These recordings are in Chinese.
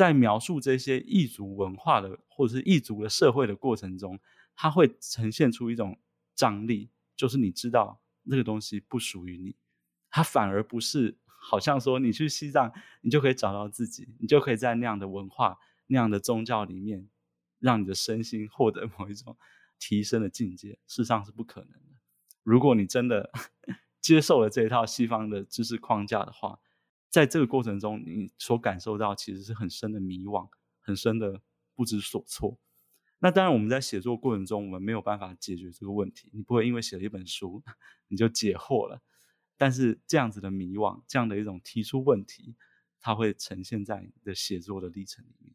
在描述这些异族文化的或者是异族的社会的过程中，它会呈现出一种张力，就是你知道那个东西不属于你，它反而不是好像说你去西藏，你就可以找到自己，你就可以在那样的文化、那样的宗教里面，让你的身心获得某一种提升的境界。事实上是不可能的。如果你真的 接受了这一套西方的知识框架的话，在这个过程中，你所感受到其实是很深的迷惘，很深的不知所措。那当然，我们在写作过程中，我们没有办法解决这个问题。你不会因为写了一本书，你就解惑了。但是这样子的迷惘，这样的一种提出问题，它会呈现在你的写作的历程里面。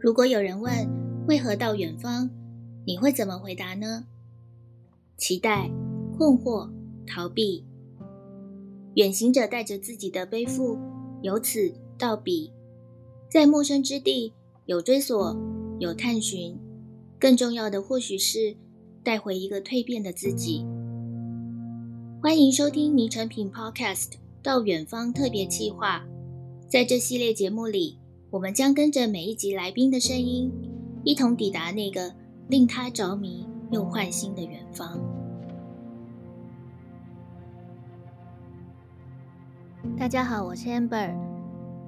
如果有人问，为何到远方？你会怎么回答呢？期待、困惑、逃避。远行者带着自己的背负，由此到彼，在陌生之地有追索，有探寻，更重要的或许是带回一个蜕变的自己。欢迎收听《迷成品 Podcast》到远方特别计划。在这系列节目里，我们将跟着每一集来宾的声音。一同抵达那个令他着迷又换心的远方。大家好，我是 Amber。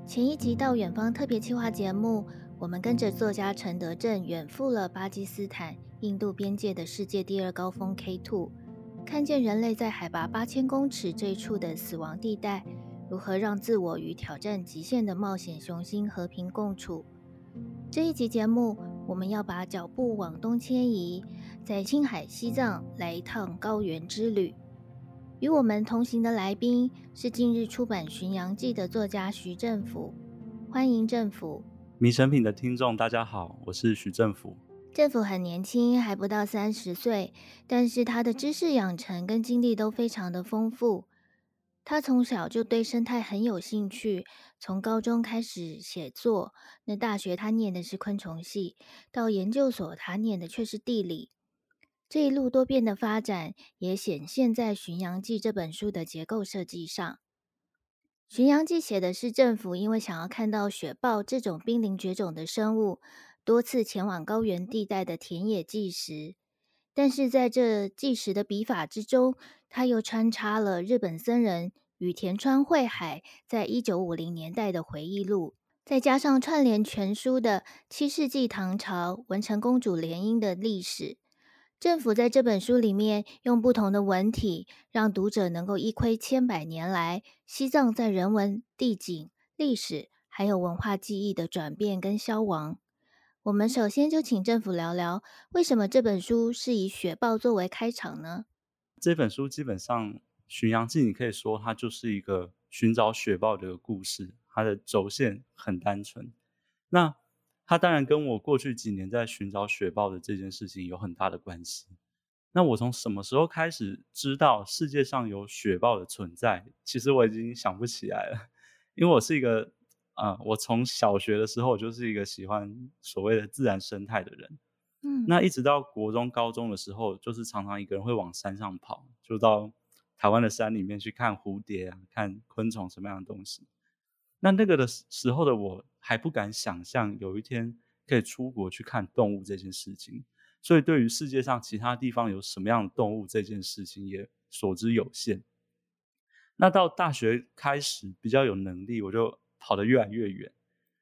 前一集到远方特别企划节目，我们跟着作家陈德正远赴了巴基斯坦、印度边界的世界第二高峰 K2，看见人类在海拔八千公尺这一处的死亡地带，如何让自我与挑战极限的冒险雄心和平共处。这一集节目，我们要把脚步往东迁移，在青海、西藏来一趟高原之旅。与我们同行的来宾是近日出版《巡洋记》的作家徐政甫，欢迎政府。迷神品的听众，大家好，我是徐政甫。政府很年轻，还不到三十岁，但是他的知识养成跟经历都非常的丰富。他从小就对生态很有兴趣，从高中开始写作。那大学他念的是昆虫系，到研究所他念的却是地理。这一路多变的发展，也显现在《巡洋记》这本书的结构设计上。《巡洋记》写的是政府因为想要看到雪豹这种濒临绝种的生物，多次前往高原地带的田野纪实。但是在这纪实的笔法之中，他又穿插了日本僧人与田川惠海在一九五零年代的回忆录，再加上串联全书的七世纪唐朝文成公主联姻的历史。政府在这本书里面用不同的文体，让读者能够一窥千百年来西藏在人文、地景、历史还有文化记忆的转变跟消亡。我们首先就请政府聊聊，为什么这本书是以雪豹作为开场呢？这本书基本上《巡洋记》，你可以说它就是一个寻找雪豹的故事，它的轴线很单纯。那它当然跟我过去几年在寻找雪豹的这件事情有很大的关系。那我从什么时候开始知道世界上有雪豹的存在？其实我已经想不起来了，因为我是一个、呃，我从小学的时候我就是一个喜欢所谓的自然生态的人。嗯，那一直到国中、高中的时候，就是常常一个人会往山上跑，就到台湾的山里面去看蝴蝶啊，看昆虫什么样的东西。那那个的时候的我还不敢想象有一天可以出国去看动物这件事情，所以对于世界上其他地方有什么样的动物这件事情也所知有限。那到大学开始比较有能力，我就跑得越来越远。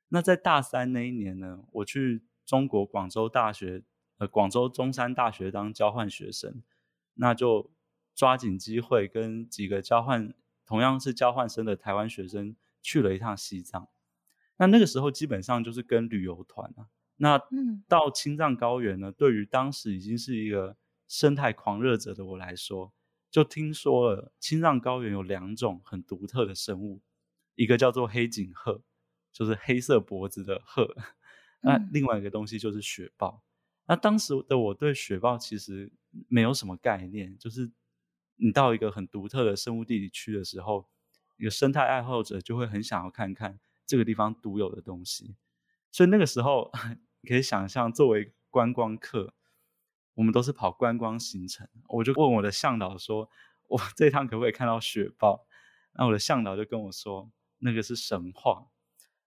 那在大三那一年呢，我去中国广州大学。呃广州中山大学当交换学生，那就抓紧机会跟几个交换同样是交换生的台湾学生去了一趟西藏。那那个时候基本上就是跟旅游团啊。那到青藏高原呢，对于当时已经是一个生态狂热者的我来说，就听说了青藏高原有两种很独特的生物，一个叫做黑颈鹤，就是黑色脖子的鹤。那另外一个东西就是雪豹。那当时的我对雪豹其实没有什么概念，就是你到一个很独特的生物地理区的时候，一个生态爱好者就会很想要看看这个地方独有的东西。所以那个时候，你 可以想象作为观光客，我们都是跑观光行程，我就问我的向导说：“ 我这趟可不可以看到雪豹？”那我的向导就跟我说：“那个是神话。”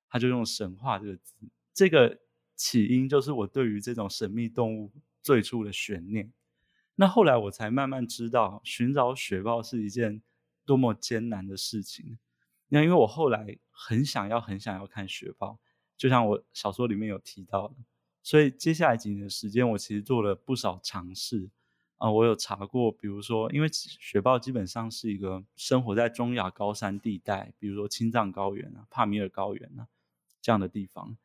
他就用“神话”这个字，这个起因就是我对于这种神秘动物最初的悬念。那后来我才慢慢知道，寻找雪豹是一件多么艰难的事情。那因为我后来很想要、很想要看雪豹，就像我小说里面有提到的。所以接下来几年的时间，我其实做了不少尝试啊、我有查过，比如说，因为雪豹基本上是一个生活在中亚高山地带，比如说青藏高原啊、帕米尔高原啊这样的地方。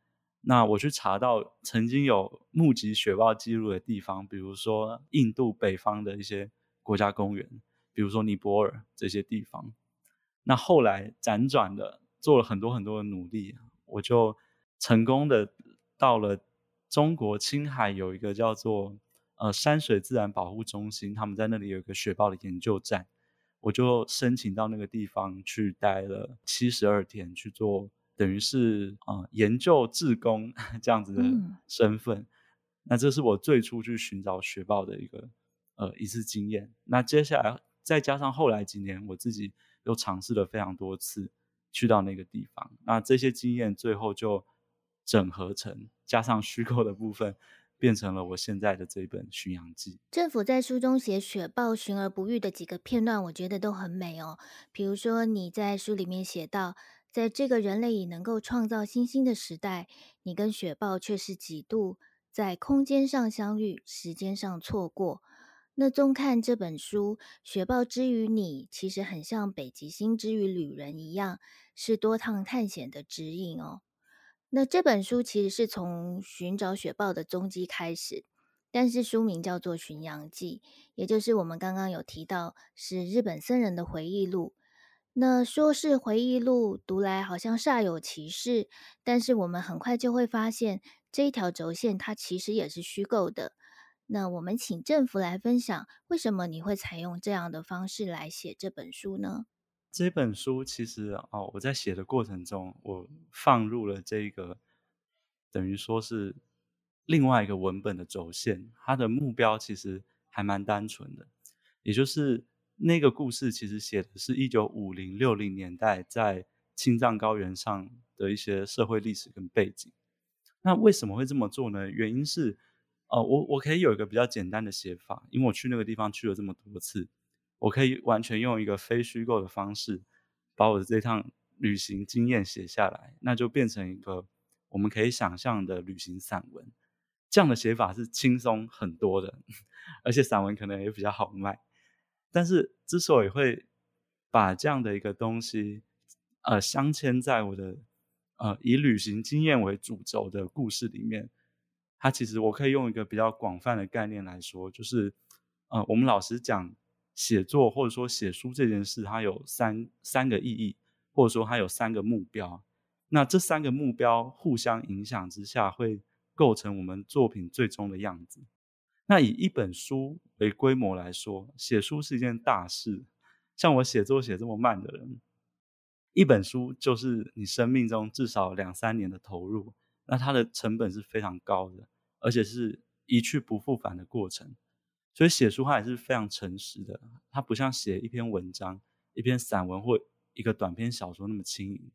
那我去查到曾经有目击雪豹记录的地方，比如说印度北方的一些国家公园，比如说尼泊尔这些地方。那后来辗转的做了很多很多的努力，我就成功的到了。中国青海有一个叫做呃山水自然保护中心，他们在那里有一个雪豹的研究站，我就申请到那个地方去待了七十二天，去做等于是啊、呃、研究志工 这样子的身份。嗯、那这是我最初去寻找雪豹的一个呃一次经验。那接下来再加上后来几年，我自己又尝试了非常多次去到那个地方，那这些经验最后就。整合成加上虚构的部分，变成了我现在的这本《巡洋记》。政府在书中写雪豹寻而不遇的几个片段，我觉得都很美哦。比如说你在书里面写到，在这个人类已能够创造星星的时代，你跟雪豹却是几度在空间上相遇，时间上错过。那综看这本书，雪豹之于你，其实很像北极星之于旅人一样，是多趟探险的指引哦。那这本书其实是从寻找雪豹的踪迹开始，但是书名叫做《巡洋记》，也就是我们刚刚有提到是日本僧人的回忆录。那说是回忆录，读来好像煞有其事，但是我们很快就会发现这一条轴线它其实也是虚构的。那我们请政府来分享，为什么你会采用这样的方式来写这本书呢？这本书其实哦，我在写的过程中，我放入了这个，等于说是另外一个文本的轴线。它的目标其实还蛮单纯的，也就是那个故事其实写的是一九五零六零年代在青藏高原上的一些社会历史跟背景。那为什么会这么做呢？原因是，哦，我我可以有一个比较简单的写法，因为我去那个地方去了这么多次。我可以完全用一个非虚构的方式，把我的这趟旅行经验写下来，那就变成一个我们可以想象的旅行散文。这样的写法是轻松很多的，而且散文可能也比较好卖。但是之所以会把这样的一个东西，呃，镶嵌在我的呃以旅行经验为主轴的故事里面，它其实我可以用一个比较广泛的概念来说，就是呃，我们老实讲。写作或者说写书这件事，它有三三个意义，或者说它有三个目标。那这三个目标互相影响之下，会构成我们作品最终的样子。那以一本书为规模来说，写书是一件大事。像我写作写这么慢的人，一本书就是你生命中至少两三年的投入，那它的成本是非常高的，而且是一去不复返的过程。所以写书它也是非常诚实的，它不像写一篇文章、一篇散文或一个短篇小说那么轻盈。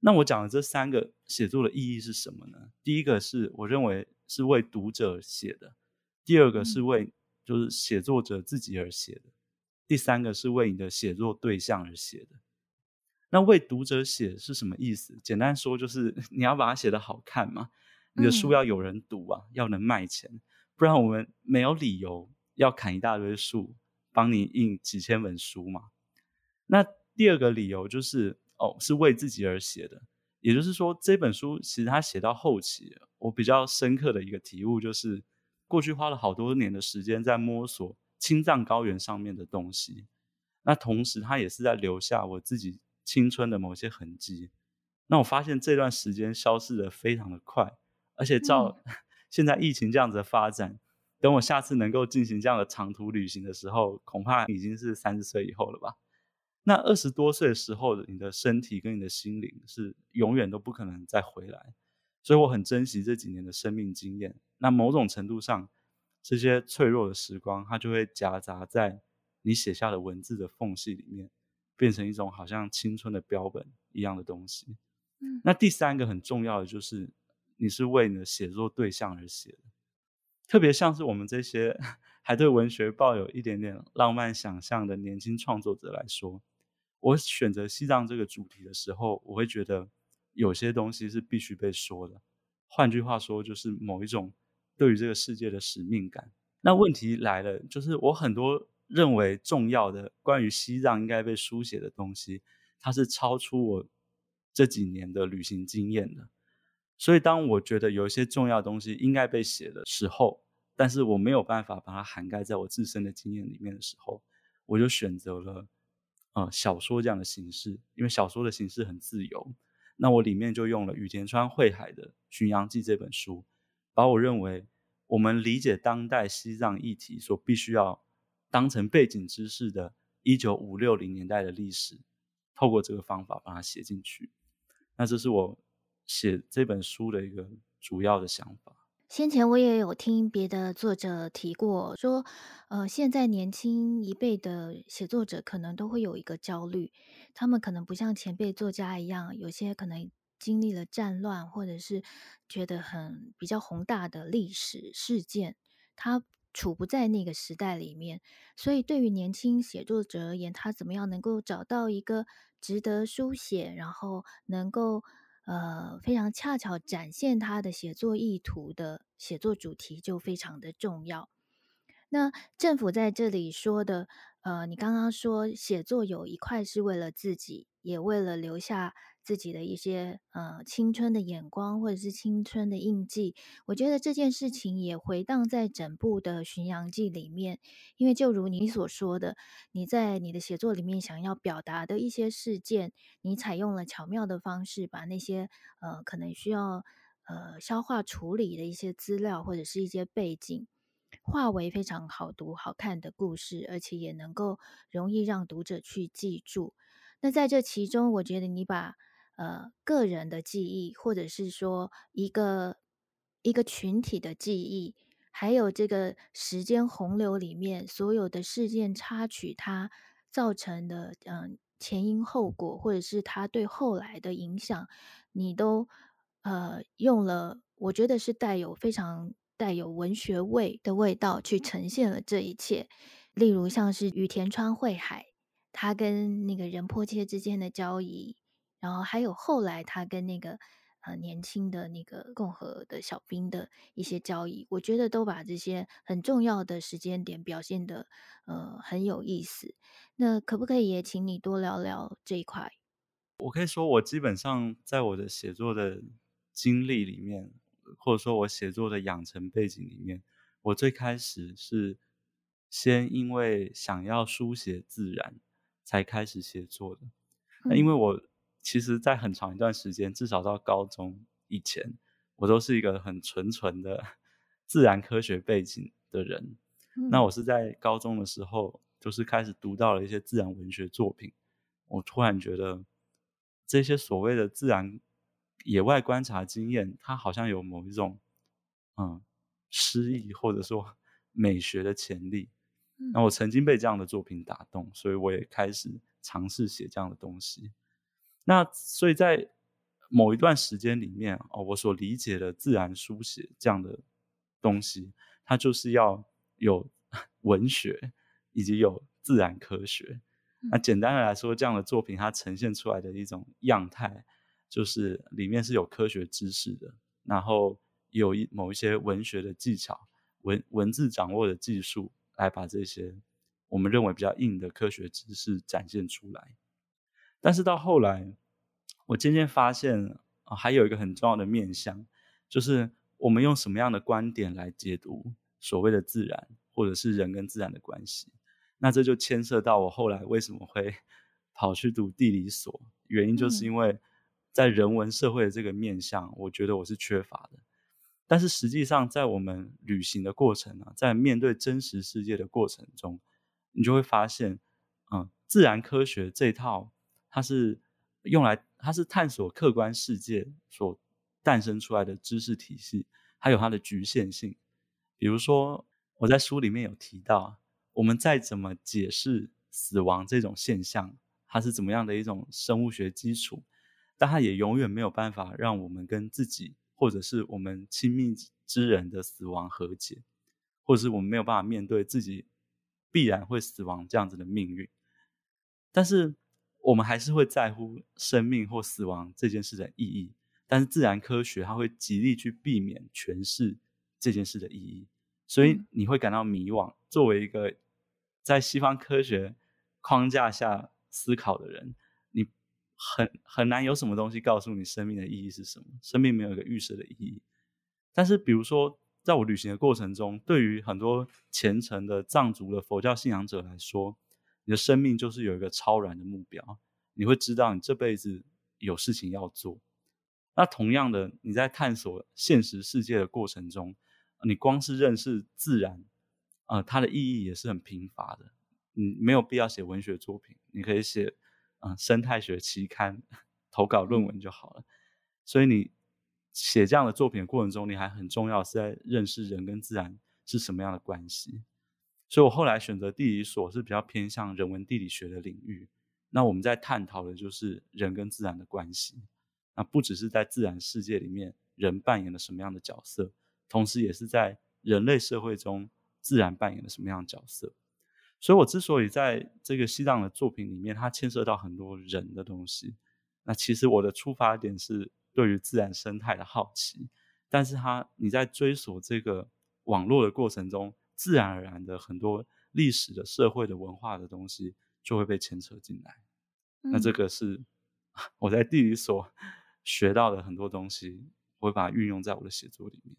那我讲的这三个写作的意义是什么呢？第一个是我认为是为读者写的，第二个是为就是写作者自己而写的，第三个是为你的写作对象而写的。那为读者写是什么意思？简单说就是 你要把它写得好看嘛，你的书要有人读啊，要能卖钱，不然我们没有理由。要砍一大堆树，帮你印几千本书嘛？那第二个理由就是，哦，是为自己而写的。也就是说，这本书其实他写到后期，我比较深刻的一个体悟就是，过去花了好多年的时间在摸索青藏高原上面的东西，那同时他也是在留下我自己青春的某些痕迹。那我发现这段时间消失的非常的快，而且照 现在疫情这样子的发展。等我下次能够进行这样的长途旅行的时候，恐怕已经是三十岁以后了吧？那二十多岁的时候，你的身体跟你的心灵是永远都不可能再回来。所以我很珍惜这几年的生命经验。那某种程度上，这些脆弱的时光，它就会夹杂在你写下的文字的缝隙里面，变成一种好像青春的标本一样的东西。嗯，那第三个很重要的就是，你是为你的写作对象而写的，特别像是我们这些 还对文学抱有一点点浪漫想象的年轻创作者来说，我选择西藏这个主题的时候，我会觉得有些东西是必须被说的。换句话说，就是某一种对于这个世界的使命感。那问题来了，就是我很多认为重要的关于西藏应该被书写的东西，它是超出我这几年的旅行经验的。所以，当我觉得有一些重要东西应该被写的时候，但是我没有办法把它涵盖在我自身的经验里面的时候，我就选择了，呃，小说这样的形式，因为小说的形式很自由。那我里面就用了羽田川惠海的《巡洋记》这本书，把我认为我们理解当代西藏议题所必须要当成背景知识的1950年代的历史，透过这个方法把它写进去。那这是我。写这本书的一个主要的想法。先前我也有听别的作者提过，说，呃，现在年轻一辈的写作者可能都会有一个焦虑，他们可能不像前辈作家一样，有些可能经历了战乱，或者是觉得很比较宏大的历史事件，他处不在那个时代里面，所以对于年轻写作者而言，他怎么样能够找到一个值得书写，然后能够。呃，非常恰巧展现他的写作意图的写作主题就非常的重要。那政府在这里说的，呃，你刚刚说写作有一块是为了自己，也为了留下。自己的一些呃青春的眼光，或者是青春的印记，我觉得这件事情也回荡在整部的《巡洋记》里面。因为就如你所说的，你在你的写作里面想要表达的一些事件，你采用了巧妙的方式，把那些呃可能需要呃消化处理的一些资料或者是一些背景，化为非常好读好看的故事，而且也能够容易让读者去记住。那在这其中，我觉得你把呃，个人的记忆，或者是说一个一个群体的记忆，还有这个时间洪流里面所有的事件插曲，它造成的嗯、前因后果，或者是它对后来的影响，你都呃用了，我觉得是带有非常带有文学味的味道去呈现了这一切。例如像是羽田川惠海，他跟那个仁波切之间的交易。然后还有后来他跟那个呃年轻的那个共和的小兵的一些交易，我觉得都把这些很重要的时间点表现的呃很有意思。那可不可以也请你多聊聊这一块？我可以说，我基本上在我的写作的经历里面，或者说我写作的养成背景里面，我最开始是先因为想要书写自然才开始写作的。那因为我。嗯其实，在很长一段时间，至少到高中以前，我都是一个很纯纯的自然科学背景的人。嗯。那我是在高中的时候，就是开始读到了一些自然文学作品，我突然觉得这些所谓的自然野外观察经验，它好像有某一种嗯诗意或者说美学的潜力。那我曾经被这样的作品打动，所以我也开始尝试写这样的东西。那所以在某一段时间里面哦，我所理解的自然书写这样的东西，它就是要有 文学以及有自然科学。那简单的来说，这样的作品它呈现出来的一种样态，就是里面是有科学知识的，然后有一某一些文学的技巧、文文字掌握的技术，来把这些我们认为比较硬的科学知识展现出来。但是到后来，我渐渐发现啊，还有一个很重要的面向，就是我们用什么样的观点来解读所谓的自然，或者是人跟自然的关系。那这就牵涉到我后来为什么会 跑去读地理所，原因就是因为在人文社会的这个面向，我觉得我是缺乏的。但是实际上，在我们旅行的过程啊，在面对真实世界的过程中，你就会发现，嗯，自然科学这套。它是用来，它是探索客观世界所诞生出来的知识体系，还有它的局限性。比如说，我在书里面有提到，我们再怎么解释死亡这种现象，它是怎么样的一种生物学基础，但它也永远没有办法让我们跟自己或者是我们亲密之人的死亡和解，或者是我们没有办法面对自己必然会死亡这样子的命运。但是我们还是会在乎生命或死亡这件事的意义，但是自然科学它会极力去避免诠释这件事的意义。所以你会感到迷惘。作为一个在西方科学框架下思考的人，你很很难有什么东西告诉你生命的意义是什么。生命没有一个预设的意义。但是，比如说，在我旅行的过程中，对于很多虔诚的藏族的佛教信仰者来说，你的生命就是有一个超然的目标。你会知道你这辈子有事情要做。那同样的，你在探索现实世界的过程中，你光是认识自然，呃，它的意义也是很贫乏的。你没有必要写文学作品，你可以写，嗯、呃，生态学期刊投稿论文就好了。所以你写这样的作品的过程中，你还很重要是在认识人跟自然是什么样的关系。所以我后来选择地理所是比较偏向人文地理学的领域。那我们在探讨的就是人跟自然的关系。那不只是在自然世界里面，人扮演了什么样的角色。同时，也是在人类社会中，自然扮演了什么样的角色？所以，我之所以在这个西藏的作品里面，它牵涉到很多人的东西。那其实我的出发点是对于自然生态的好奇，但是它你在追索这个网络的过程中，自然而然的很多历史的、社会的、文化的东西就会被牵扯进来。嗯。那这个是 我在地理所学到的很多东西，我会把它运用在我的写作里面。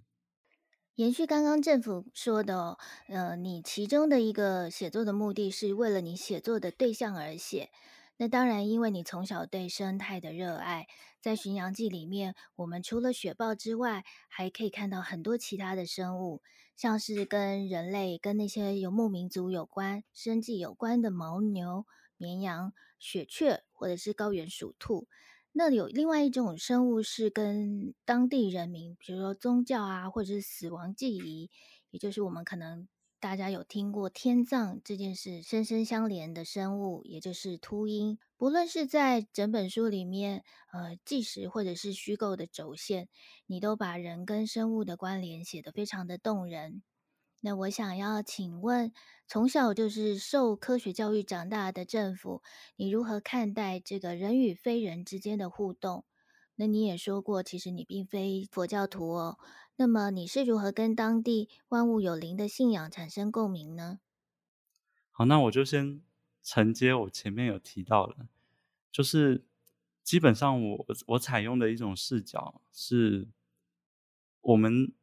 延续刚刚政府说的哦，呃，你其中的一个写作的目的是为了你写作的对象而写。那当然，因为你从小对生态的热爱，在《巡洋记》里面，我们除了雪豹之外，还可以看到很多其他的生物，像是跟人类、跟那些游牧民族有关、生计有关的牦牛、绵羊、雪雀，或者是高原鼠兔。那有另外一种生物是跟当地人民，比如说宗教啊，或者是死亡记忆，也就是我们可能大家有听过天葬这件事，深深相连的生物，也就是秃鹰。不论是在整本书里面，呃，纪实或者是虚构的轴线，你都把人跟生物的关联写得非常的动人。那我想要请问，从小就是受科学教育长大的政府，你如何看待这个人与非人之间的互动？那你也说过，其实你并非佛教徒哦。那么你是如何跟当地万物有灵的信仰产生共鸣呢？好，那我就先承接我前面有提到的，就是基本上我我采用的一种视角是，我们。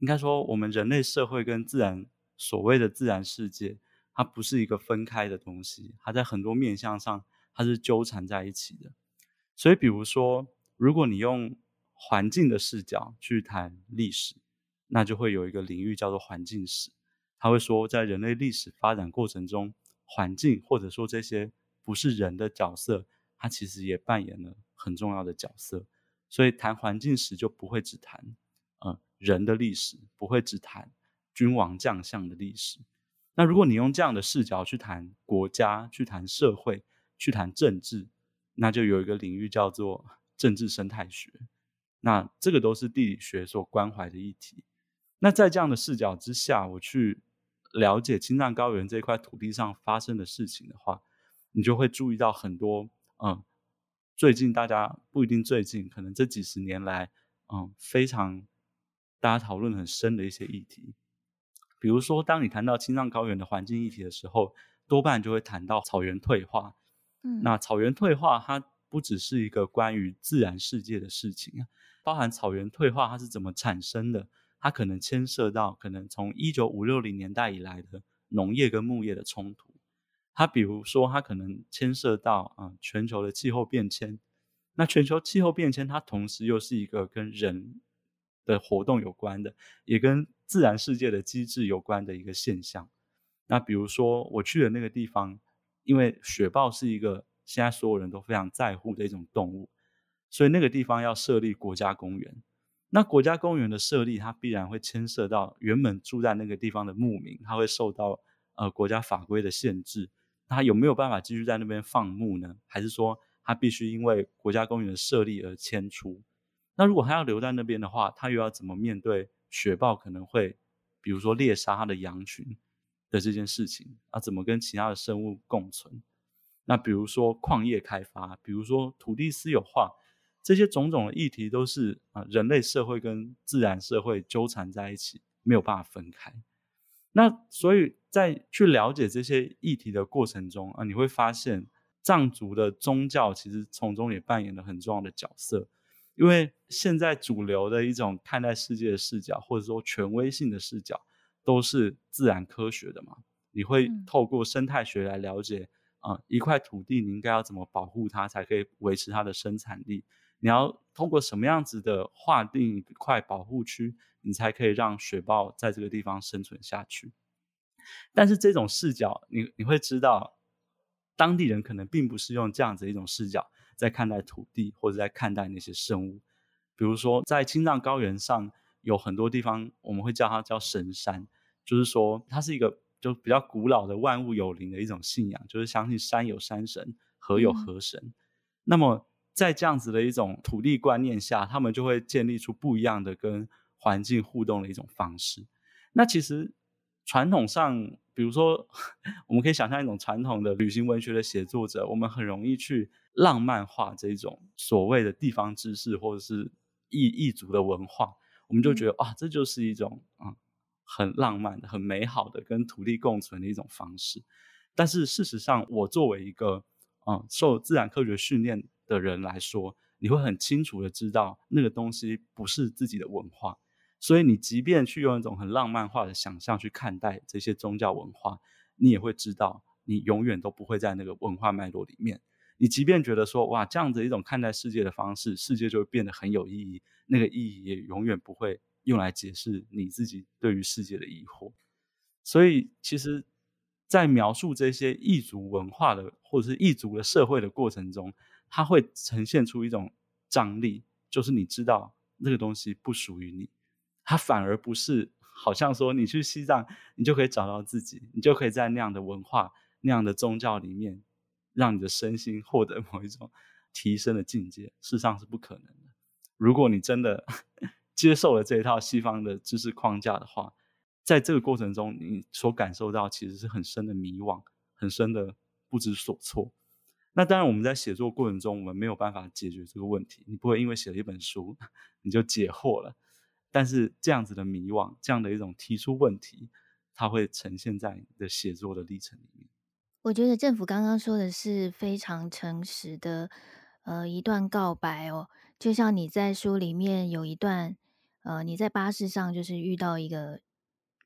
应该说，我们人类社会跟自然所谓的自然世界，它不是一个分开的东西，它在很多面向上它是纠缠在一起的。所以，比如说，如果你用环境的视角去谈历史，那就会有一个领域叫做环境史。他会说，在人类历史发展过程中，环境或者说这些不是人的角色，它其实也扮演了很重要的角色。所以，谈环境史就不会只谈。呃人的历史不会只谈君王将相的历史。那如果你用这样的视角去谈国家、去谈社会、去谈政治，那就有一个领域叫做政治生态学。那这个都是地理学所关怀的议题。那在这样的视角之下，我去了解青藏高原这块土地上发生的事情的话，你就会注意到很多，嗯，最近大家不一定最近，可能这几十年来，嗯，非常。大家讨论很深的一些议题，比如说，当你谈到青藏高原的环境议题的时候，多半就会谈到草原退化。嗯，那草原退化它不只是一个关于自然世界的事情啊，包含草原退化它是怎么产生的，它可能牵涉到可能从一九五六零年代以来的农业跟牧业的冲突。它比如说，它可能牵涉到啊全球的气候变迁。那全球气候变迁它同时又是一个跟人的活动有关的，也跟自然世界的机制有关的一个现象。那比如说我去的那个地方，因为雪豹是一个现在所有人都非常在乎的一种动物，所以那个地方要设立国家公园。那国家公园的设立，它必然会牵涉到原本住在那个地方的牧民，他会受到呃国家法规的限制。他有没有办法继续在那边放牧呢？还是说他必须因为国家公园的设立而迁出？那如果他要留在那边的话，他又要怎么面对雪豹可能会，比如说猎杀他的羊群的这件事情啊？怎么跟其他的生物共存？那比如说矿业开发，比如说土地私有化。这些种种的议题都是啊，人类社会跟自然社会纠缠在一起，没有办法分开。那所以在去了解这些议题的过程中啊，你会发现藏族的宗教其实从中也扮演了很重要的角色。因为现在主流的一种看待世界的视角，或者说权威性的视角，都是自然科学的嘛。你会透过生态学来了解啊，一块土地你应该要怎么保护它，才可以维持它的生产力。你要通过什么样子的划定一块保护区，你才可以让雪豹在这个地方生存下去？但是这种视角，你你会知道，当地人可能并不是用这样子一种视角在看待土地，或者在看待那些生物。比如说，在青藏高原上有很多地方，我们会叫它叫神山，就是说它是一个就比较古老的万物有灵的一种信仰，就是相信山有山神，河有河神。嗯、那么在这样子的一种土地观念下，他们就会建立出不一样的跟环境互动的一种方式。那其实传统上，比如说，我们可以想象一种传统的旅行文学的写作者，我们很容易去浪漫化这种所谓的地方知识或者是异异族的文化，我们就觉得啊，这就是一种啊很浪漫的、很美好的跟土地共存的一种方式。但是事实上，我作为一个啊受自然科学训练的人来说，你会很清楚的知道那个东西不是自己的文化，所以你即便去用一种很浪漫化的想象去看待这些宗教文化，你也会知道你永远都不会在那个文化脉络里面。你即便觉得说哇，这样子一种看待世界的方式，世界就会变得很有意义，那个意义也永远不会用来解释你自己对于世界的疑惑。所以其实，在描述这些异族文化的或者是异族的社会的过程中，它会呈现出一种张力，就是你知道那个东西不属于你，它反而不是好像说你去西藏，你就可以找到自己，你就可以在那样的文化、那样的宗教里面，让你的身心获得某一种提升的境界。事实上是不可能的。如果你真的 接受了这一套西方的知识框架的话，在这个过程中，你所感受到其实是很深的迷惘，很深的不知所措。那当然，我们在写作过程中，我们没有办法解决这个问题。你不会因为写了一本书，你就解惑了。但是这样子的迷惘，这样的一种提出问题，它会呈现在你的写作的历程里面。我觉得政府刚刚说的是非常诚实的，呃，一段告白哦。就像你在书里面有一段，呃，你在巴士上就是遇到一个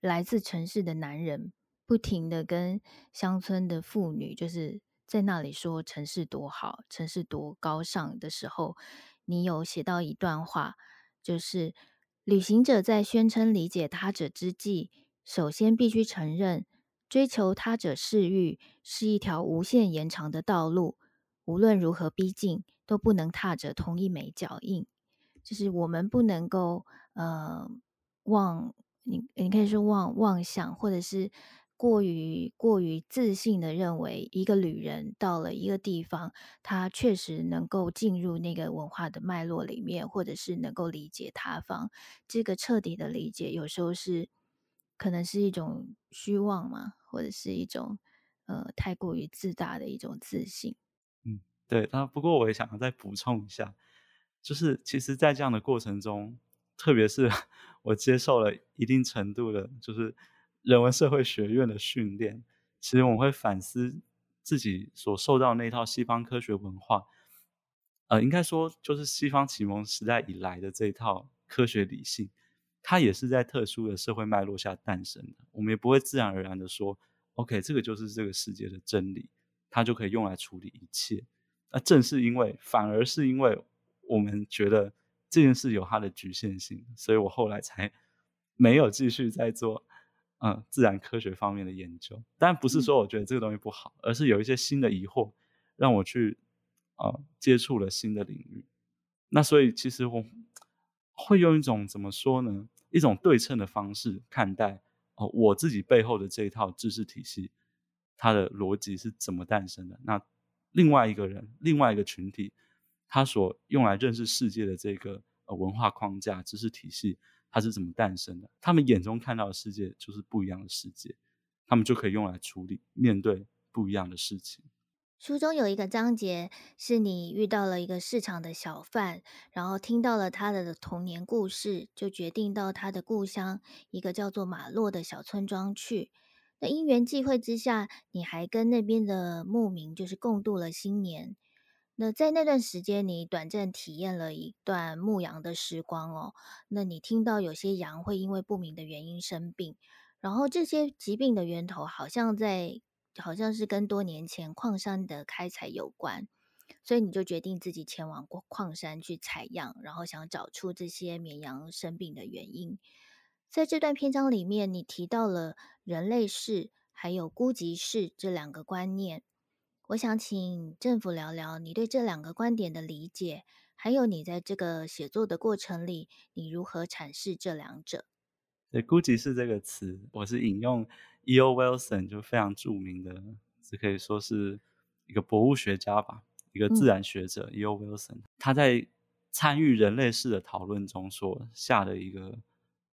来自城市的男人，不停的跟乡村的妇女就是。在那里说城市多好，城市多高尚的时候，你有写到一段话，就是旅行者在宣称理解他者之际，首先必须承认，追求他者视域是一条无限延长的道路，无论如何逼近，都不能踏着同一枚脚印。就是我们不能够呃妄，你你可以说妄妄想，或者是。过于过于自信的认为，一个旅人到了一个地方，他确实能够进入那个文化的脉络里面，或者是能够理解他方。这个彻底的理解，有时候是可能是一种虚妄嘛，或者是一种呃太过于自大的一种自信。嗯，对。那不过我也想要再补充一下，就是其实，在这样的过程中，特别是 我接受了一定程度的，就是。人文社会学院的训练，其实我们会反思自己所受到那套西方科学文化，呃，应该说就是西方启蒙时代以来的这一套科学理性，它也是在特殊的社会脉络下诞生的。我们也不会自然而然的说，OK，这个就是这个世界的真理，它就可以用来处理一切。那正是因为，反而是因为我们觉得这件事有它的局限性，所以我后来才没有继续在做。嗯，自然科学方面的研究，但不是说我觉得这个东西不好，嗯、而是有一些新的疑惑，让我去啊、呃、接触了新的领域。那所以其实我会用一种怎么说呢？一种对称的方式看待哦，我自己背后的这一套知识体系，它的逻辑是怎么诞生的？那另外一个人，另外一个群体，他所用来认识世界的这个呃文化框架、知识体系，它是怎么诞生的？他们眼中看到的世界就是不一样的世界，他们就可以用来处理面对不一样的事情。书中有一个章节，是你遇到了一个市场的小贩，然后听到了他的童年故事，就决定到他的故乡一个叫做马洛的小村庄去。那因缘际会之下，你还跟那边的牧民就是共度了新年。那在那段时间，你短暂体验了一段牧羊的时光哦。那你听到有些羊会因为不明的原因生病，然后这些疾病的源头好像在。好像是跟多年前矿山的开采有关，所以你就决定自己前往过矿山去采样，然后想找出这些绵羊生病的原因。在这段篇章里面，你提到了人类世还有孤寂世这两个观念。我想请政府聊聊你对这两个观点的理解，还有你在这个写作的过程里，你如何阐释这两者。对“孤寂是”这个词，我是引用。E.O. Wilson 就非常著名的，只可以说是一个博物学家吧，一个自然学者。嗯、E.O. Wilson 他在参与人类世的讨论中所下的一个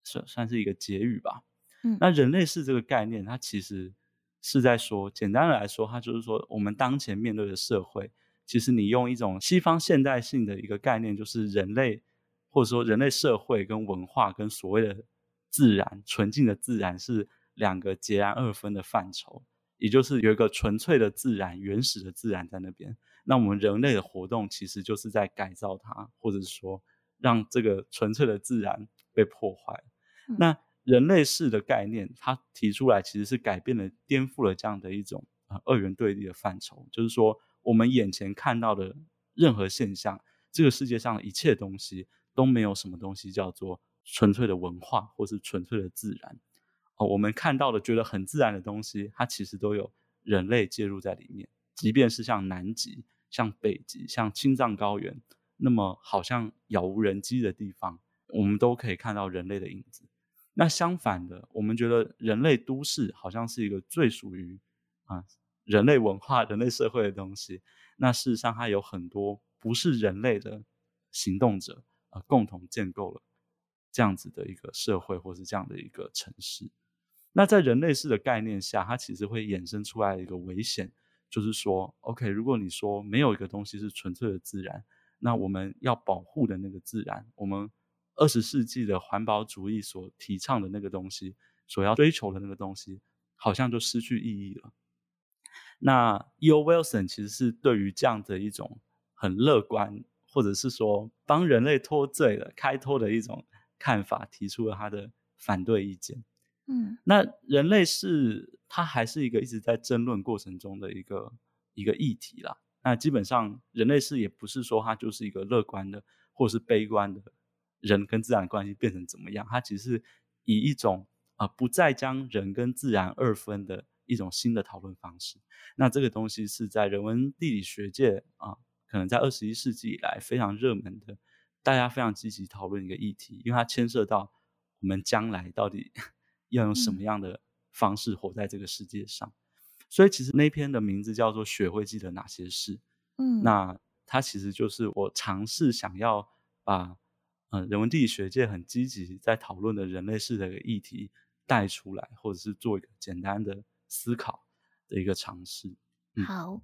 算算是一个结语吧。嗯，那人类世这个概念，它其实是在说，简单的来说，它就是说，我们当前面对的社会，其实你用一种西方现代性的一个概念，就是人类或者说人类社会跟文化跟所谓的自然纯净的自然是。两个截然二分的范畴，也就是有一个纯粹的自然、原始的自然在那边。那我们人类的活动其实就是在改造它，或者是说让这个纯粹的自然被破坏。嗯、那人类世的概念，它提出来其实是改变了、颠覆了这样的一种呃二元对立的范畴，就是说我们眼前看到的任何现象，这个世界上一切东西都没有什么东西叫做纯粹的文化，或是纯粹的自然。哦，我们看到的觉得很自然的东西，它其实都有人类介入在里面。即便是像南极、像北极、像青藏高原，那么好像杳无人迹的地方，我们都可以看到人类的影子。那相反的，我们觉得人类都市好像是一个最属于啊人类文化、人类社会的东西。那事实上，它有很多不是人类的行动者啊，共同建构了这样子的一个社会，或是这样的一个城市。那在人类世的概念下，它其实会衍生出来一个危险，就是说，OK，如果你说没有一个东西是纯粹的自然，那我们要保护的那个自然，我们二十世纪的环保主义所提倡的那个东西，所要追求的那个东西，好像就失去意义了。那 E.O. Wilson 其实是对于这样的一种很乐观，或者是说帮人类脱罪的开脱的一种看法，提出了他的反对意见。嗯，那人类是它还是一个一直在争论过程中的一个一个议题啦。那基本上人类是也不是说它就是一个乐观的或是悲观的人跟自然关系变成怎么样，它其实是以一种啊、呃、不再将人跟自然二分的一种新的讨论方式。那这个东西是在人文地理学界啊、呃，可能在二十一世纪以来非常热门的，大家非常积极讨论一个议题，因为它牵涉到我们将来到底。要用什么样的方式活在这个世界上？嗯、所以其实那篇的名字叫做《学会记得哪些事》。嗯，那它其实就是我尝试想要把嗯、呃、人文地理学界很积极在讨论的人类世的议题带出来，或者是做一个简单的思考的一个尝试。好，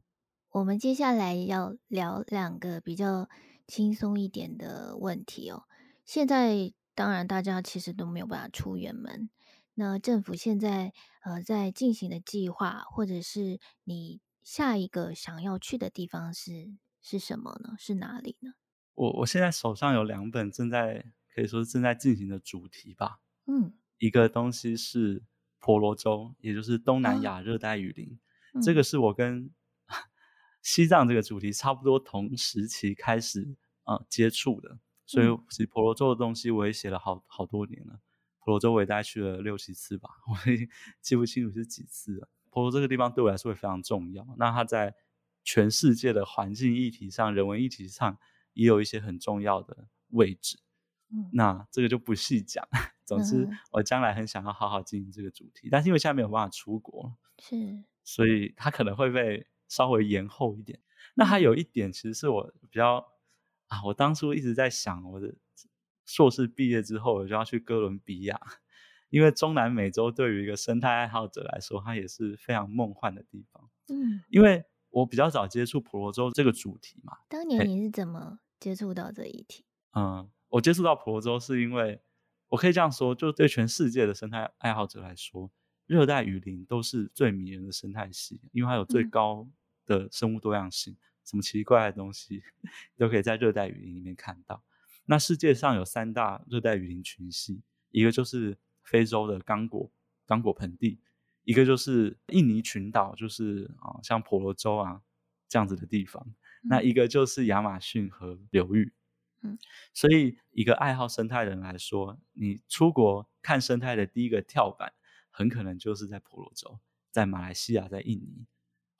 我们接下来要聊两个比较轻松一点的问题哦。现在当然大家其实都没有办法出远门。那政府现在呃在进行的计划，或者是你下一个想要去的地方是是什么呢？是哪里呢？我我现在手上有两本正在可以说是正在进行的主题吧。嗯，一个东西是婆罗洲，也就是东南亚热带雨林，啊、这个是我跟 西藏这个主题差不多同时期开始啊、呃、接触的，所以其实婆罗洲的东西我也写了好好多年了。婆罗洲我也大概去了六七次吧，我也记不清楚是几次了。婆罗这个地方对我来说也非常重要，那它在全世界的环境议题上、人文议题上也有一些很重要的位置。嗯，那这个就不细讲。总之，我将来很想要好好经营这个主题，但是因为现在没有办法出国，是，所以它可能会被稍微延后一点。那还有一点，其实是我比较啊，我当初一直在想，我的硕士毕业之后，我就要去哥伦比亚，因为中南美洲对于一个生态爱好者来说，它也是非常梦幻的地方。嗯，因为我比较早接触婆罗洲这个主题嘛。当年你是怎么接触到这一题？嗯，我接触到婆罗洲是因为，我可以这样说，就对全世界的生态爱好者来说，热带雨林都是最迷人的生态系，因为它有最高的生物多样性。嗯什么奇怪的东西 都可以在热带雨林里面看到。那世界上有三大热带雨林群系，一个就是非洲的刚果刚果盆地，一个就是印尼群岛，就是啊像婆罗洲啊这样子的地方。那一个就是亚马逊河流域。嗯，所以一个爱好生态的人来说，你出国看生态的第一个跳板，很可能就是在婆罗洲，在马来西亚，在印尼。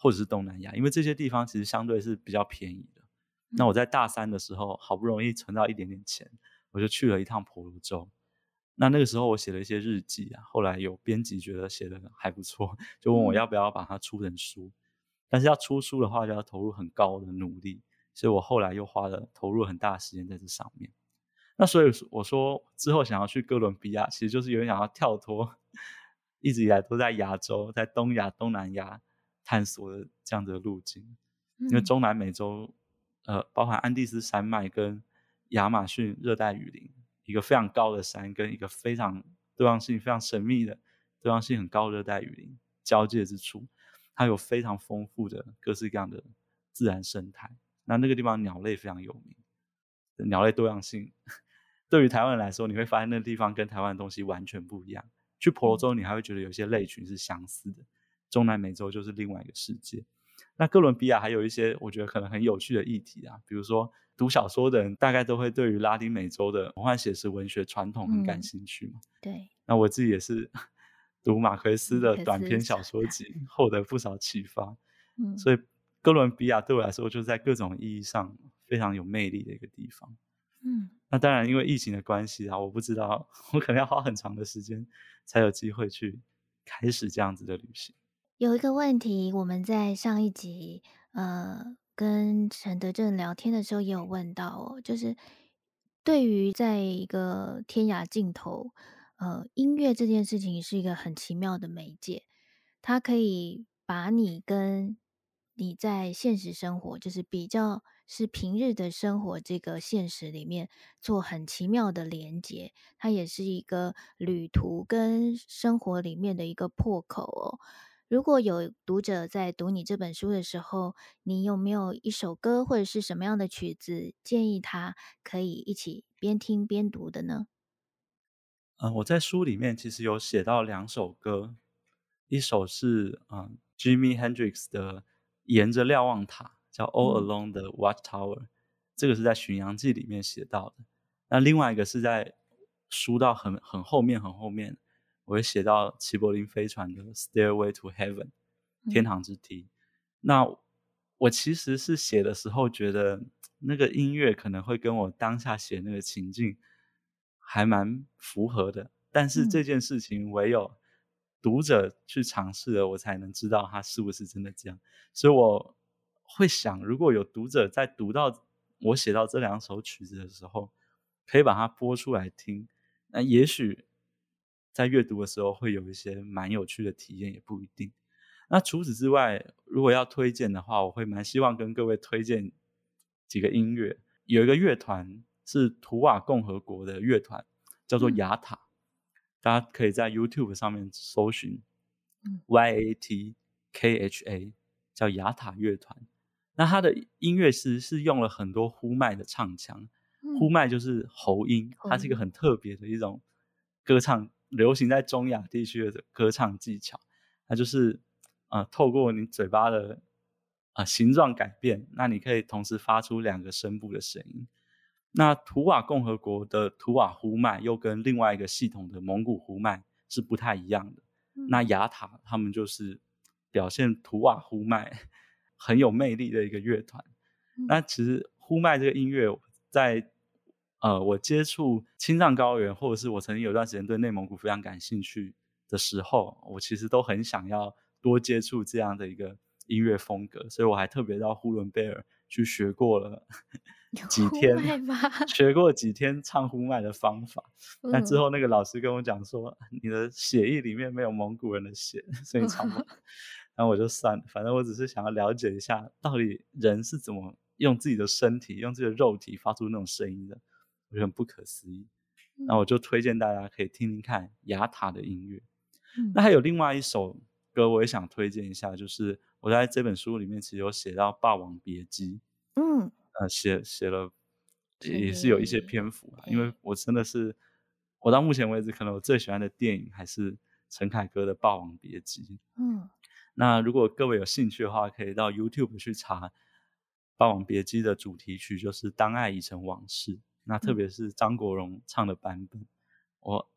或者是东南亚，因为这些地方其实相对是比较便宜的。嗯。那我在大三的时候，好不容易存到一点点钱，我就去了一趟婆罗洲。那那个时候我写了一些日记啊，后来有编辑觉得写的还不错，就问我要不要把它出成书。嗯。但是要出书的话，就要投入很高的努力，所以我后来又花了投入很大的时间在这上面。那所以我说之后想要去哥伦比亚，其实就是有点想要跳脱一直以来都在亚洲、在东亚、东南亚。探索的这样的路径，因为中南美洲，呃，包含安第斯山脉跟亚马逊热带雨林，一个非常高的山跟一个非常多样性、非常神秘的多样性很高的热带雨林交界之处，它有非常丰富的各式各样的自然生态。那那个地方鸟类非常有名，鸟类多样性 对于台湾人来说，你会发现那个地方跟台湾的东西完全不一样。去婆罗洲，你还会觉得有些类群是相似的。中南美洲就是另外一个世界。那哥伦比亚还有一些我觉得可能很有趣的议题啊，比如说读小说的人大概都会对于拉丁美洲的魔幻写实文学传统很感兴趣嘛。嗯、对。那我自己也是 读马奎斯的短篇小说集，获得不少启发。嗯。所以哥伦比亚对我来说，就在各种意义上非常有魅力的一个地方。嗯。那当然，因为疫情的关系啊，我不知道，我可能要花很长的时间才有机会去开始这样子的旅行。有一个问题，我们在上一集呃跟陈德正聊天的时候也有问到哦，就是对于在一个天涯尽头，呃，音乐这件事情是一个很奇妙的媒介，它可以把你跟你在现实生活，就是比较是平日的生活这个现实里面做很奇妙的连接，它也是一个旅途跟生活里面的一个破口哦。如果有读者在读你这本书的时候，你有没有一首歌或者是什么样的曲子建议他可以一起边听边读的呢？嗯，我在书里面其实有写到两首歌，一首是嗯 JIMY Hendrix 的《沿着瞭望塔》，叫《All Along the Watchtower》，这个是在《巡洋记》里面写到的。那另外一个是在书到很很后面很后面。我会写到齐柏林飞船的《Stairway to Heaven》天堂之梯。嗯。那我其实是写的时候觉得那个音乐可能会跟我当下写那个情境还蛮符合的，但是这件事情唯有读者去尝试了，我才能知道它是不是真的这样。所以我会想，如果有读者在读到我写到这两首曲子的时候，可以把它播出来听，那也许。在阅读的时候会有一些蛮有趣的体验，也不一定。那除此之外，如果要推荐的话，我会蛮希望跟各位推荐几个音乐。有一个乐团是图瓦共和国的乐团，叫做雅塔，嗯。大家可以在 YouTube 上面搜寻 Y A T K H A，叫雅塔乐团。那它的音乐其实是用了很多呼麦的唱腔，嗯，呼麦就是喉音，它是一个很特别的一种歌唱。流行在中亚地区的歌唱技巧，那就是啊、呃，透过你嘴巴的啊、呃、形状改变，那你可以同时发出两个声部的声音。那图瓦共和国的图瓦呼麦又跟另外一个系统的蒙古呼麦是不太一样的。嗯、那雅塔他们就是表现图瓦呼麦很有魅力的一个乐团。嗯、那其实呼麦这个音乐在呃，我接触青藏高原，或者是我曾经有段时间对内蒙古非常感兴趣的时候，我其实都很想要多接触这样的一个音乐风格，所以我还特别到呼伦贝尔去学过了几天，学过几天唱呼麦的方法。但之后那个老师跟我讲说，你的血液里面没有蒙古人的血，所以唱不。然后我就算了，反正我只是想要了解一下，到底人是怎么用自己的身体、用自己的肉体发出那种声音的，我觉得很不可思议。那我就推荐大家可以听听看雅塔的音乐。嗯、那还有另外一首歌，我也想推荐一下，就是我在这本书里面其实有写到《霸王别姬》。嗯，呃，写写了也是有一些篇幅啊，因为我真的是我到目前为止，可能我最喜欢的电影还是陈凯歌的《霸王别姬》。嗯。那如果各位有兴趣的话，可以到 YouTube 去查《霸王别姬》的主题曲，就是《当爱已成往事》。那特别是张国荣唱的版本，我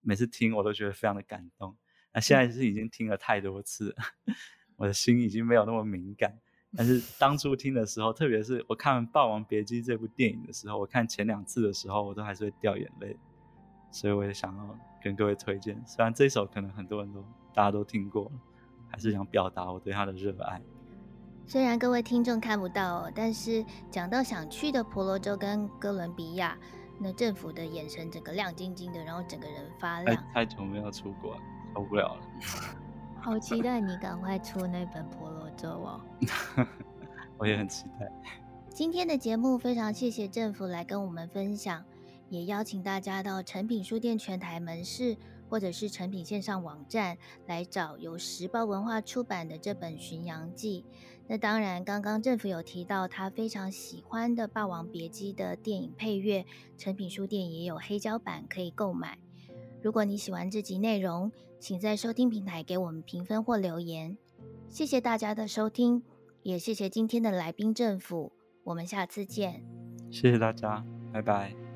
每次听我都觉得非常的感动。那现在是已经听了太多次，我的心已经没有那么敏感。但是当初听的时候，特别是我看《霸王别姬》这部电影的时候，我看前两次的时候，我都还是会掉眼泪。所以我也想要跟各位推荐，虽然这首可能很多人都大家都听过。还是想表达我对他的热爱。虽然各位听众看不到，但是讲到想去的婆罗洲跟哥伦比亚，那政府的眼神整个亮晶晶的，然后整个人发亮。太久没有出国，受不了了。好期待你赶快出那本婆罗洲哦！我也很期待。今天的节目非常谢谢政府来跟我们分享，也邀请大家到诚品书店全台门市。或者是诚品线上网站来找由时报文化出版的这本《巡洋记》。那当然，刚刚政府有提到他非常喜欢的《霸王别姬》的电影配乐，诚品书店也有黑胶版可以购买。如果你喜欢这集内容，请在收听平台给我们评分或留言。谢谢大家的收听，也谢谢今天的来宾政府。我们下次见。谢谢大家，拜拜。